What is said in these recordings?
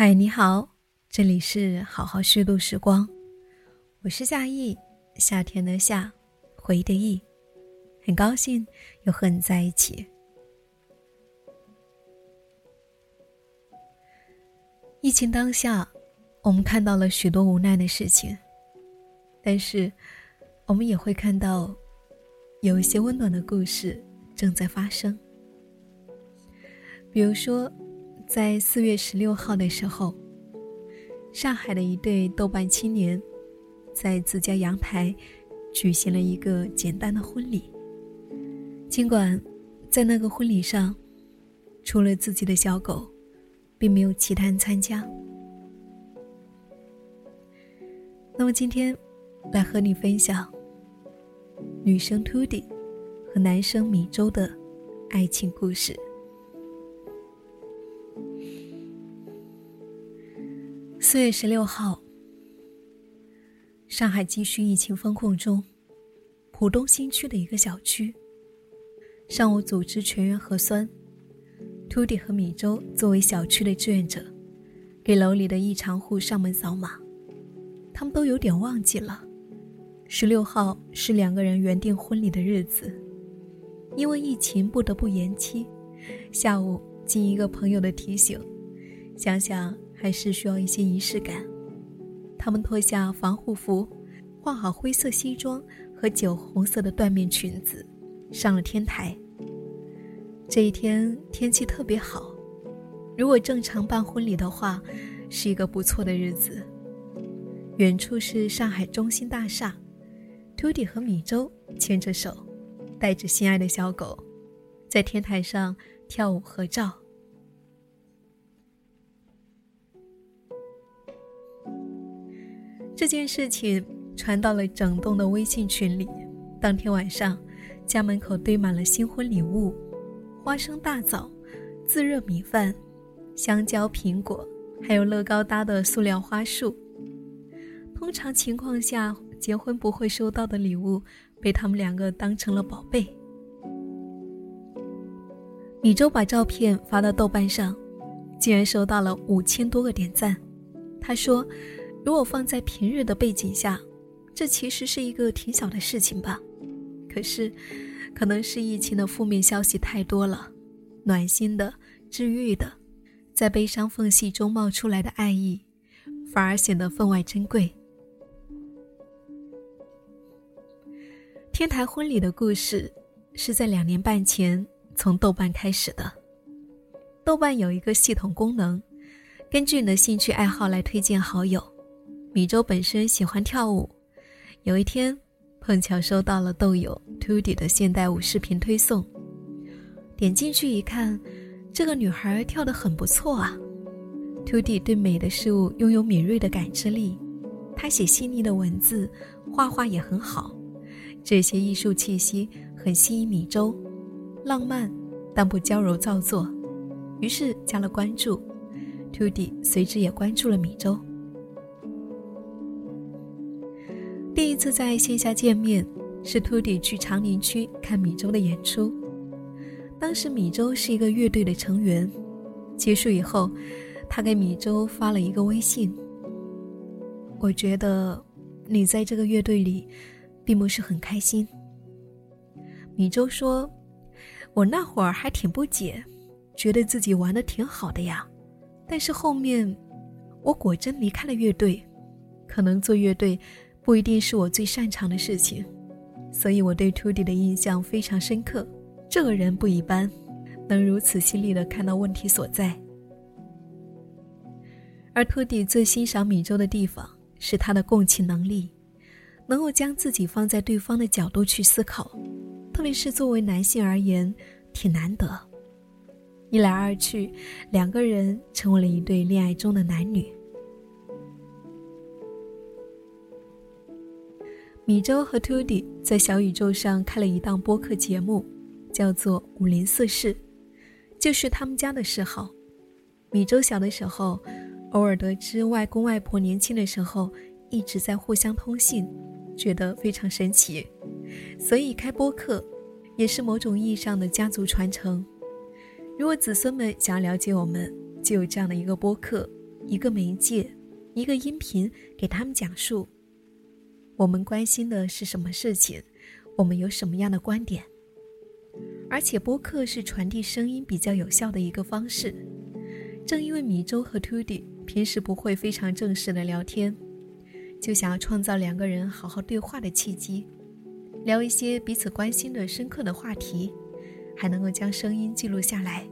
嗨，你好，这里是好好虚度时光，我是夏意，夏天的夏，回忆的忆，很高兴又和你在一起。疫情当下，我们看到了许多无奈的事情，但是我们也会看到有一些温暖的故事正在发生，比如说。在四月十六号的时候，上海的一对豆瓣青年，在自家阳台举行了一个简单的婚礼。尽管在那个婚礼上，除了自己的小狗，并没有其他人参加。那么今天，来和你分享女生 Tudy 和男生米粥的爱情故事。四月十六号，上海继续疫情封控中，浦东新区的一个小区，上午组织全员核酸。秃顶和米粥作为小区的志愿者，给楼里的异常户上门扫码。他们都有点忘记了，十六号是两个人原定婚礼的日子，因为疫情不得不延期。下午经一个朋友的提醒，想想。还是需要一些仪式感。他们脱下防护服，换好灰色西装和酒红色的缎面裙子，上了天台。这一天天气特别好，如果正常办婚礼的话，是一个不错的日子。远处是上海中心大厦，Tudy 和米粥牵着手，带着心爱的小狗，在天台上跳舞合照。这件事情传到了整栋的微信群里。当天晚上，家门口堆满了新婚礼物：花生大枣、自热米饭、香蕉、苹果，还有乐高搭的塑料花束。通常情况下，结婚不会收到的礼物，被他们两个当成了宝贝。米粥把照片发到豆瓣上，竟然收到了五千多个点赞。他说。如果放在平日的背景下，这其实是一个挺小的事情吧。可是，可能是疫情的负面消息太多了，暖心的、治愈的，在悲伤缝隙中冒出来的爱意，反而显得分外珍贵。天台婚礼的故事是在两年半前从豆瓣开始的。豆瓣有一个系统功能，根据你的兴趣爱好来推荐好友。米粥本身喜欢跳舞，有一天碰巧收到了豆友 Tudy 的现代舞视频推送，点进去一看，这个女孩跳得很不错啊。Tudy 对美的事物拥有敏锐的感知力，她写细腻的文字，画画也很好，这些艺术气息很吸引米粥，浪漫但不娇柔造作，于是加了关注，Tudy 随之也关注了米粥。第一次在线下见面，是秃顶去长宁区看米粥的演出。当时米粥是一个乐队的成员。结束以后，他给米粥发了一个微信。我觉得你在这个乐队里，并不是很开心。米粥说：“我那会儿还挺不解，觉得自己玩的挺好的呀。但是后面，我果真离开了乐队，可能做乐队。”不一定是我最擅长的事情，所以我对 Tudy 的印象非常深刻。这个人不一般，能如此犀利的看到问题所在。而 Tudy 最欣赏米粥的地方是他的共情能力，能够将自己放在对方的角度去思考，特别是作为男性而言，挺难得。一来二去，两个人成为了一对恋爱中的男女。米粥和 Tudy 在小宇宙上开了一档播客节目，叫做《五零四世》，就是他们家的嗜好。米粥小的时候，偶尔得知外公外婆年轻的时候一直在互相通信，觉得非常神奇，所以开播客也是某种意义上的家族传承。如果子孙们想要了解我们，就有这样的一个播客，一个媒介，一个音频给他们讲述我们关心的是什么事情，我们有什么样的观点。而且播客是传递声音比较有效的一个方式。正因为米周和 Tudy 平时不会非常正式的聊天，就想要创造两个人好好对话的契机，聊一些彼此关心的深刻的话题，还能够将声音记录下来。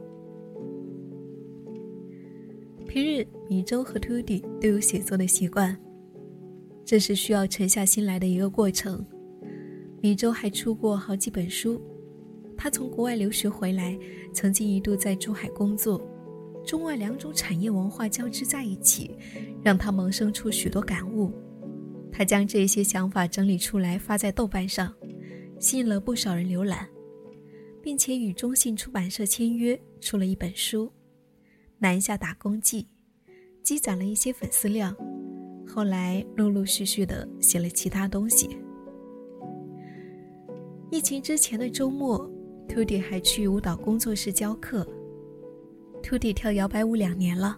平日米周和 Tudy 都有写作的习惯，这是需要沉下心来的一个过程。米周还出过好几本书。他从国外留学回来，曾经一度在珠海工作，中外两种产业文化交织在一起，让他萌生出许多感悟。他将这些想法整理出来发在豆瓣上，吸引了不少人浏览，并且与中信出版社签约，出了一本书《南下打工记》，积攒了一些粉丝量。后来陆陆续续的写了其他东西。疫情之前的周末。t u d y 还去舞蹈工作室教课。t u d y 跳摇摆舞两年了，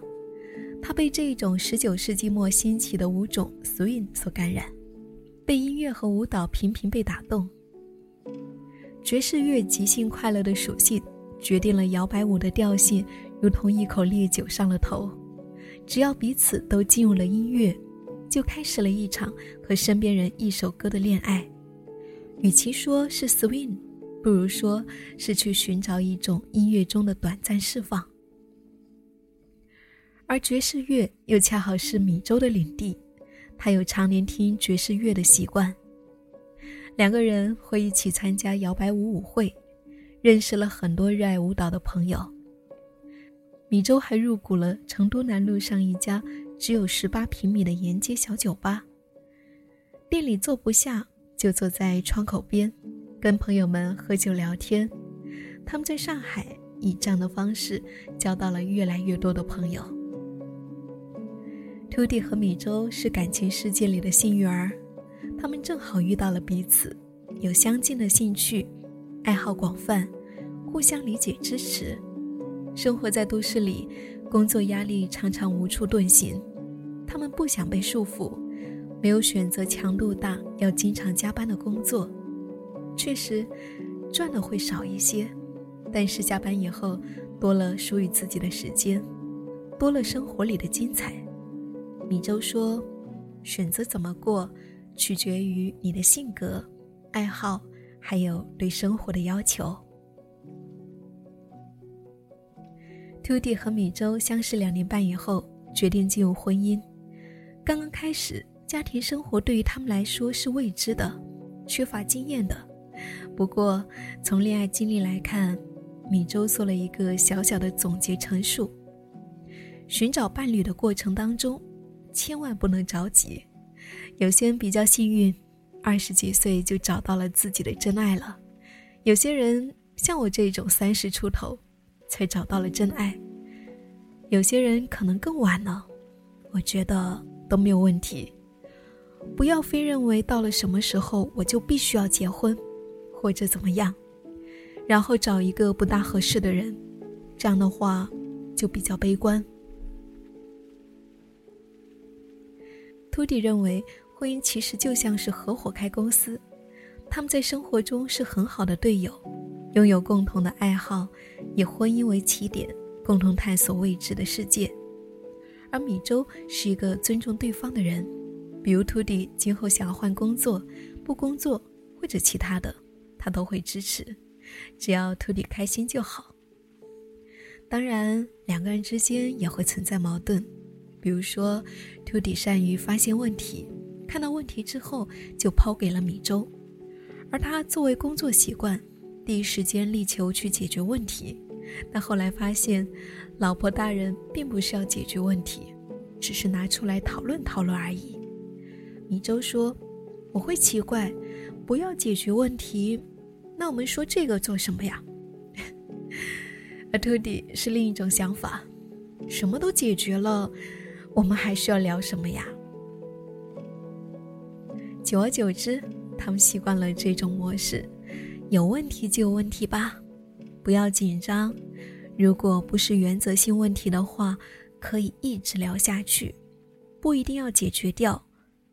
他被这一种19世纪末兴起的舞种 Swing 所感染，被音乐和舞蹈频频被打动。爵士乐即兴快乐的属性，决定了摇摆舞的调性如同一口烈酒上了头。只要彼此都进入了音乐，就开始了一场和身边人一首歌的恋爱。与其说是 Swing。不如说是去寻找一种音乐中的短暂释放，而爵士乐又恰好是米周的领地，他有常年听爵士乐的习惯。两个人会一起参加摇摆舞舞会，认识了很多热爱舞蹈的朋友。米周还入股了成都南路上一家只有十八平米的沿街小酒吧，店里坐不下，就坐在窗口边。跟朋友们喝酒聊天，他们在上海以这样的方式交到了越来越多的朋友。秃弟和米粥是感情世界里的幸运儿，他们正好遇到了彼此，有相近的兴趣，爱好广泛，互相理解支持。生活在都市里，工作压力常常无处遁形，他们不想被束缚，没有选择强度大要经常加班的工作。确实，赚的会少一些，但是加班以后多了属于自己的时间，多了生活里的精彩。米周说：“选择怎么过，取决于你的性格、爱好，还有对生活的要求。” Tudy 和米周相识两年半以后，决定进入婚姻。刚刚开始，家庭生活对于他们来说是未知的，缺乏经验的。不过，从恋爱经历来看，米周做了一个小小的总结陈述：寻找伴侣的过程当中，千万不能着急。有些人比较幸运，二十几岁就找到了自己的真爱了；有些人像我这种三十出头，才找到了真爱；有些人可能更晚了。我觉得都没有问题，不要非认为到了什么时候我就必须要结婚。或者怎么样，然后找一个不大合适的人，这样的话就比较悲观。图迪认为，婚姻其实就像是合伙开公司，他们在生活中是很好的队友，拥有共同的爱好，以婚姻为起点，共同探索未知的世界。而米周是一个尊重对方的人，比如图迪今后想要换工作、不工作或者其他的。他都会支持，只要徒弟开心就好。当然，两个人之间也会存在矛盾，比如说，徒弟善于发现问题，看到问题之后就抛给了米粥，而他作为工作习惯，第一时间力求去解决问题。但后来发现，老婆大人并不是要解决问题，只是拿出来讨论讨论而已。米粥说：“我会奇怪，不要解决问题。”那我们说这个做什么呀？而托迪是另一种想法，什么都解决了，我们还需要聊什么呀？久而久之，他们习惯了这种模式，有问题就有问题吧，不要紧张。如果不是原则性问题的话，可以一直聊下去，不一定要解决掉。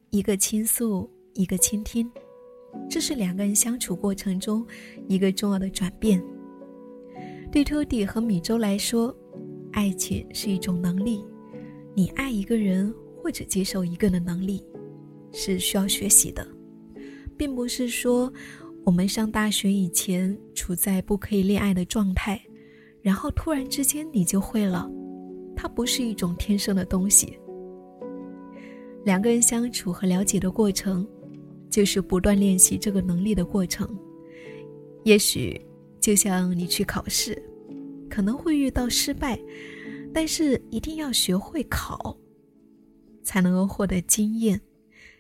一个倾诉，一个倾听，这是两个人相处过程中一个重要的转变。对托蒂和米周来说，爱情是一种能力，你爱一个人或者接受一个人的能力，是需要学习的，并不是说我们上大学以前处在不可以恋爱的状态，然后突然之间你就会了，它不是一种天生的东西。两个人相处和了解的过程，就是不断练习这个能力的过程。也许就像你去考试，可能会遇到失败，但是一定要学会考，才能够获得经验。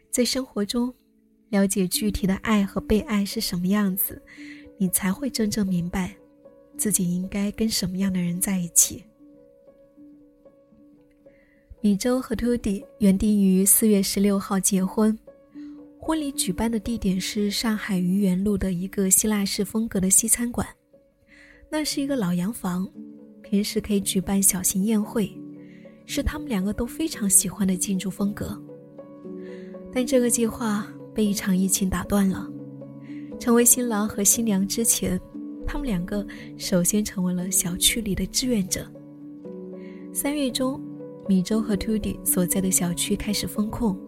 在生活中，了解具体的爱和被爱是什么样子，你才会真正明白自己应该跟什么样的人在一起。米粥和托蒂原定于四月十六号结婚，婚礼举办的地点是上海愚园路的一个希腊式风格的西餐馆。那是一个老洋房，平时可以举办小型宴会，是他们两个都非常喜欢的建筑风格。但这个计划被一场疫情打断了。成为新郎和新娘之前，他们两个首先成为了小区里的志愿者。三月中。米周和 Tudy 所在的小区开始封控，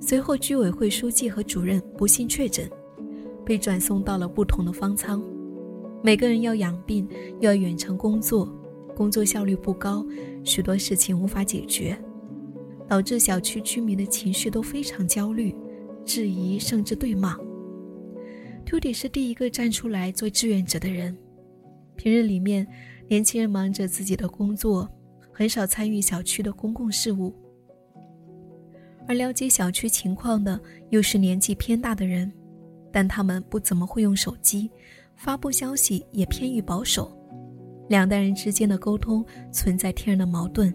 随后居委会书记和主任不幸确诊，被转送到了不同的方舱。每个人要养病，又要远程工作，工作效率不高，许多事情无法解决，导致小区居民的情绪都非常焦虑，质疑甚至对骂。Tudy 是第一个站出来做志愿者的人。平日里面，年轻人忙着自己的工作。很少参与小区的公共事务，而了解小区情况的又是年纪偏大的人，但他们不怎么会用手机，发布消息也偏于保守，两代人之间的沟通存在天然的矛盾。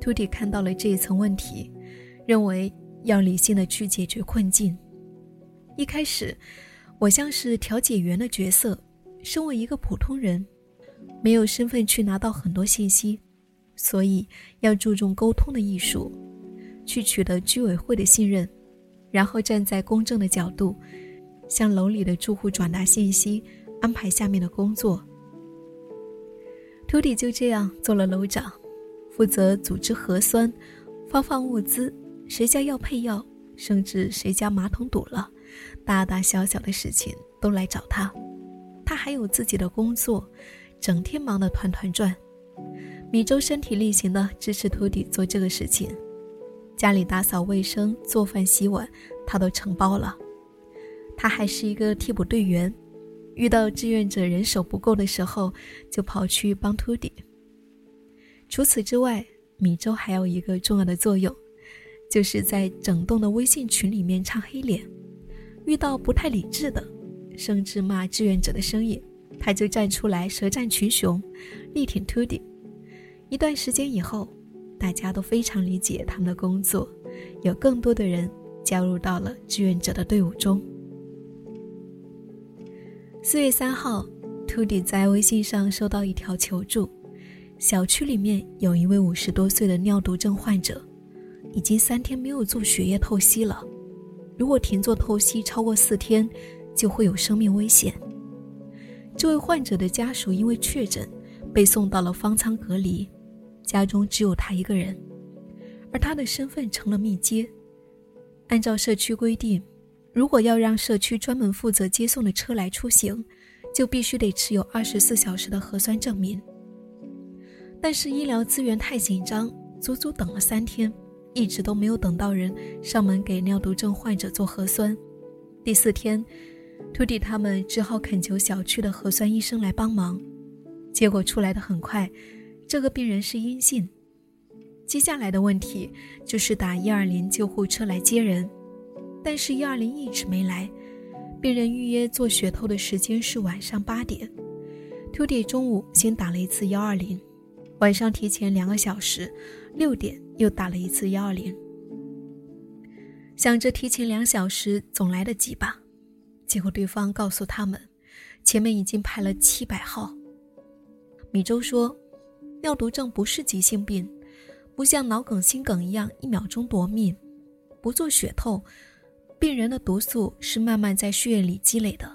图迪看到了这一层问题，认为要理性的去解决困境。一开始，我像是调解员的角色，身为一个普通人。没有身份去拿到很多信息，所以要注重沟通的艺术，去取得居委会的信任，然后站在公正的角度，向楼里的住户转达信息，安排下面的工作。图迪就这样做了楼长，负责组织核酸、发放物资，谁家要配药，甚至谁家马桶堵了，大大小小的事情都来找他。他还有自己的工作。整天忙得团团转，米粥身体力行的支持徒弟做这个事情，家里打扫卫生、做饭洗碗，他都承包了。他还是一个替补队员，遇到志愿者人手不够的时候，就跑去帮徒弟。除此之外，米粥还有一个重要的作用，就是在整栋的微信群里面唱黑脸，遇到不太理智的，甚至骂志愿者的声音。他就站出来舌战群雄，力挺 Tudy。一段时间以后，大家都非常理解他们的工作，有更多的人加入到了志愿者的队伍中。四月三号，Tudy 在微信上收到一条求助：小区里面有一位五十多岁的尿毒症患者，已经三天没有做血液透析了，如果停做透析超过四天，就会有生命危险。这位患者的家属因为确诊，被送到了方舱隔离，家中只有他一个人，而他的身份成了密接。按照社区规定，如果要让社区专门负责接送的车来出行，就必须得持有二十四小时的核酸证明。但是医疗资源太紧张，足足等了三天，一直都没有等到人上门给尿毒症患者做核酸。第四天。徒弟他们只好恳求小区的核酸医生来帮忙，结果出来的很快，这个病人是阴性。接下来的问题就是打一二零救护车来接人，但是一二零一直没来。病人预约做血透的时间是晚上八点，徒弟中午先打了一次幺二零，晚上提前两个小时，六点又打了一次幺二零，想着提前两小时总来得及吧。结果对方告诉他们，前面已经排了七百号。米粥说，尿毒症不是急性病，不像脑梗、心梗一样一秒钟夺命，不做血透，病人的毒素是慢慢在血液里积累的，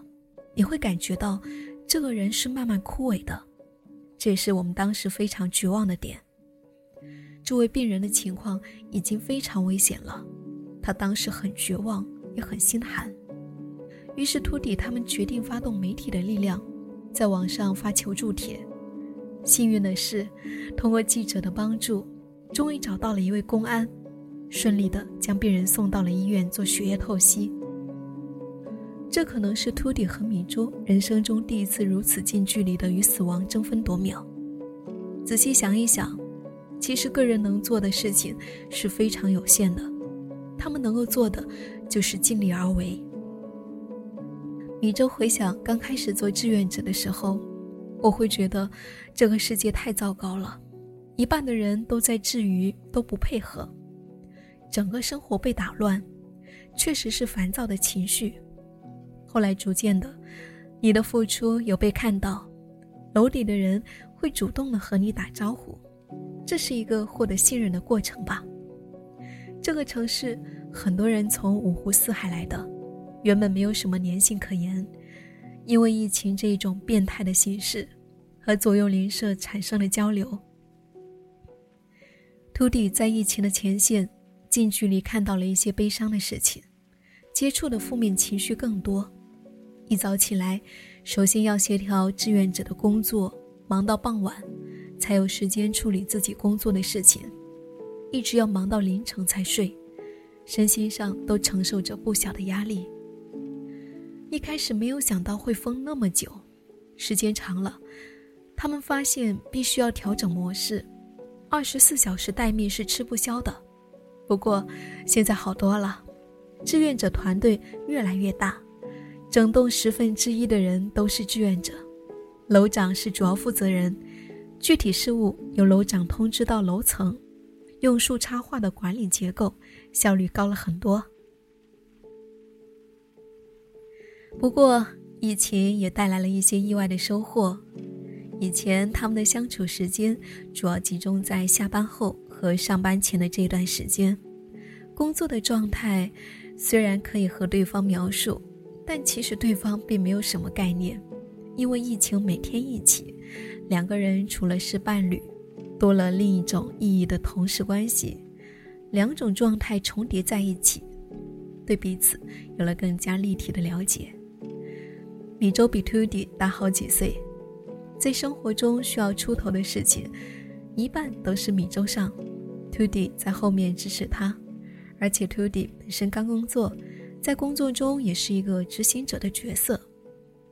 你会感觉到这个人是慢慢枯萎的，这也是我们当时非常绝望的点。这位病人的情况已经非常危险了，他当时很绝望，也很心寒。于是秃底他们决定发动媒体的力量，在网上发求助帖。幸运的是，通过记者的帮助，终于找到了一位公安，顺利的将病人送到了医院做血液透析。这可能是秃底和米珠人生中第一次如此近距离的与死亡争分夺秒。仔细想一想，其实个人能做的事情是非常有限的，他们能够做的就是尽力而为。米粥回想刚开始做志愿者的时候，我会觉得这个世界太糟糕了，一半的人都在治愈，都不配合，整个生活被打乱，确实是烦躁的情绪。后来逐渐的，你的付出有被看到，楼底的人会主动的和你打招呼，这是一个获得信任的过程吧。这个城市很多人从五湖四海来的。原本没有什么粘性可言，因为疫情这一种变态的形式，和左右邻舍产生了交流。秃底在疫情的前线，近距离看到了一些悲伤的事情，接触的负面情绪更多。一早起来，首先要协调志愿者的工作，忙到傍晚，才有时间处理自己工作的事情，一直要忙到凌晨才睡，身心上都承受着不小的压力。一开始没有想到会封那么久，时间长了，他们发现必须要调整模式，二十四小时待命是吃不消的。不过现在好多了，志愿者团队越来越大，整栋十分之一的人都是志愿者，楼长是主要负责人，具体事务由楼长通知到楼层，用树插画的管理结构，效率高了很多。不过，疫情也带来了一些意外的收获。以前他们的相处时间主要集中在下班后和上班前的这段时间，工作的状态虽然可以和对方描述，但其实对方并没有什么概念。因为疫情每天一起，两个人除了是伴侣，多了另一种意义的同事关系，两种状态重叠在一起，对彼此有了更加立体的了解。米粥比 Tudy 大好几岁，在生活中需要出头的事情，一半都是米粥上，Tudy 在后面支持他。而且 Tudy 本身刚工作，在工作中也是一个执行者的角色，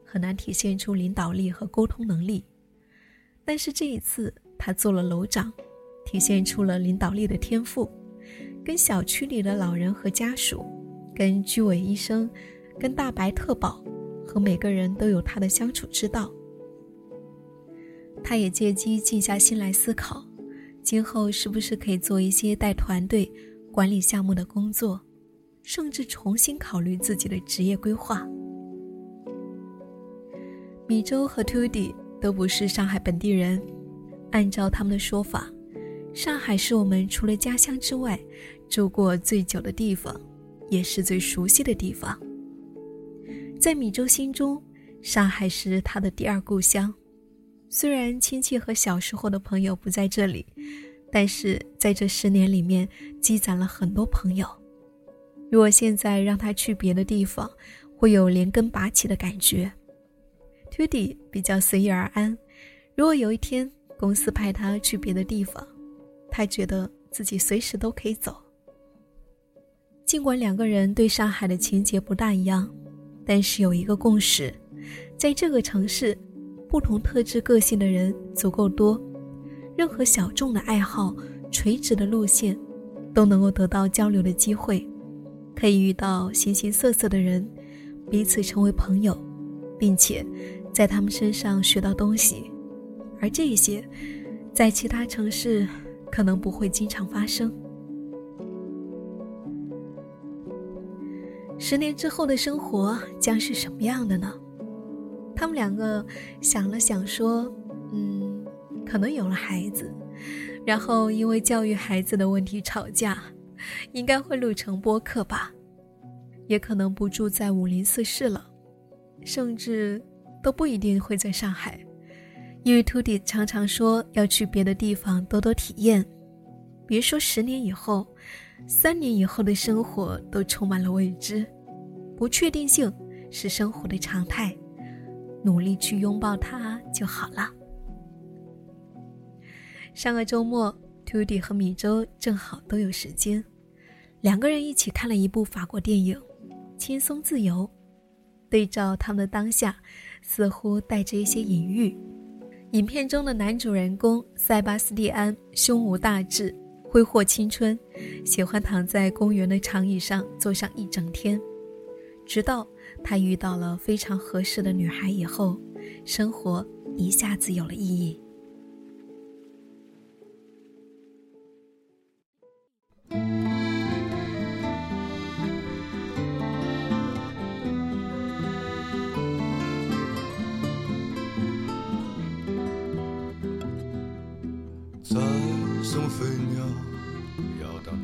很难体现出领导力和沟通能力。但是这一次他做了楼长，体现出了领导力的天赋，跟小区里的老人和家属，跟居委医生，跟大白特保。和每个人都有他的相处之道，他也借机静下心来思考，今后是不是可以做一些带团队、管理项目的工作，甚至重新考虑自己的职业规划。米粥和 Tudy 都不是上海本地人，按照他们的说法，上海是我们除了家乡之外住过最久的地方，也是最熟悉的地方。在米粥心中，上海是他的第二故乡。虽然亲戚和小时候的朋友不在这里，但是在这十年里面积攒了很多朋友。如果现在让他去别的地方，会有连根拔起的感觉。Tudy 比较随遇而安。如果有一天公司派他去别的地方，他觉得自己随时都可以走。尽管两个人对上海的情节不大一样。但是有一个共识，在这个城市，不同特质个性的人足够多，任何小众的爱好、垂直的路线，都能够得到交流的机会，可以遇到形形色色的人，彼此成为朋友，并且在他们身上学到东西，而这些，在其他城市可能不会经常发生。十年之后的生活将是什么样的呢？他们两个想了想，说：“嗯，可能有了孩子，然后因为教育孩子的问题吵架，应该会录成播客吧。也可能不住在五林四市了，甚至都不一定会在上海，因为秃弟常常说要去别的地方多多体验。别说十年以后，三年以后的生活都充满了未知，不确定性是生活的常态，努力去拥抱它就好了。上个周末，秃弟和米粥正好都有时间，两个人一起看了一部法国电影。轻松自由，对照他们的当下，似乎带着一些隐喻。影片中的男主人公塞巴斯蒂安胸无大志，挥霍青春，喜欢躺在公园的长椅上坐上一整天，直到他遇到了非常合适的女孩以后，生活一下子有了意义。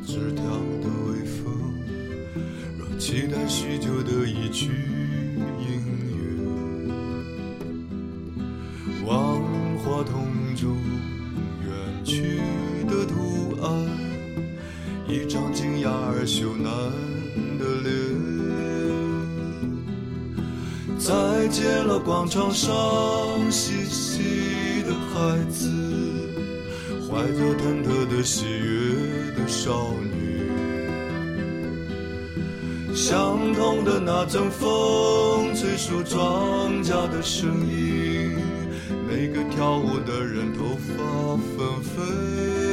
枝条的微风，若期待许久的一曲音乐，万花筒中远去的图案，一张惊讶而羞赧的脸，再见了广场上嬉戏的孩子。怀着忐忑的喜悦少女，相同的那阵风吹树庄稼的声音，每个跳舞的人头发纷飞。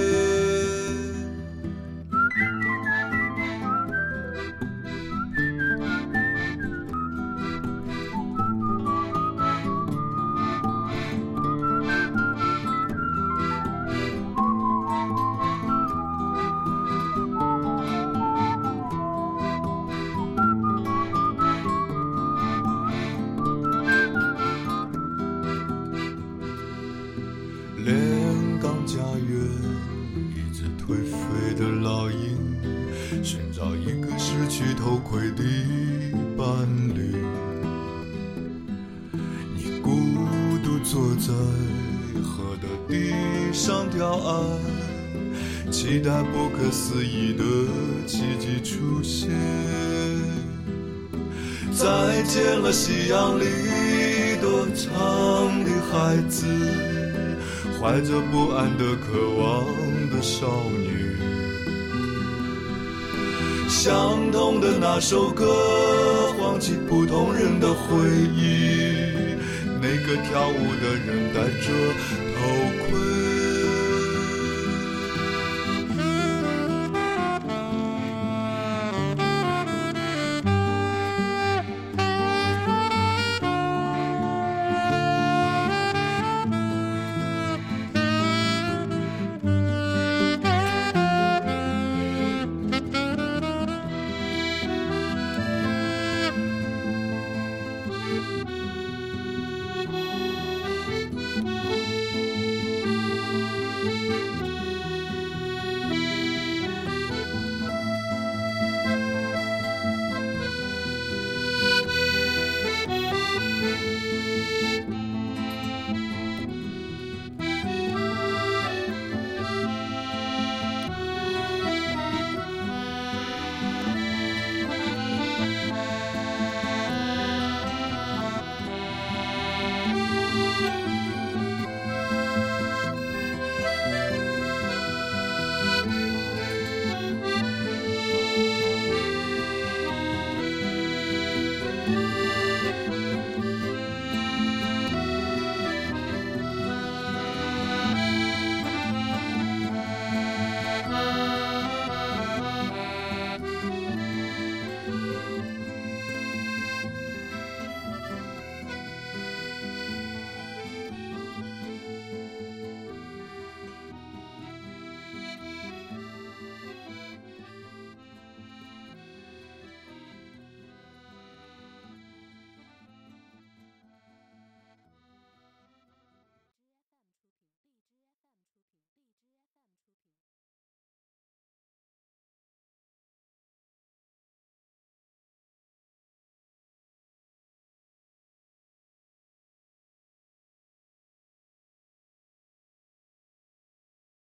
再见了，夕阳里躲藏的孩子，怀着不安的渴望的少女。相同的那首歌，唤起不同人的回忆。每个跳舞的人戴着头盔。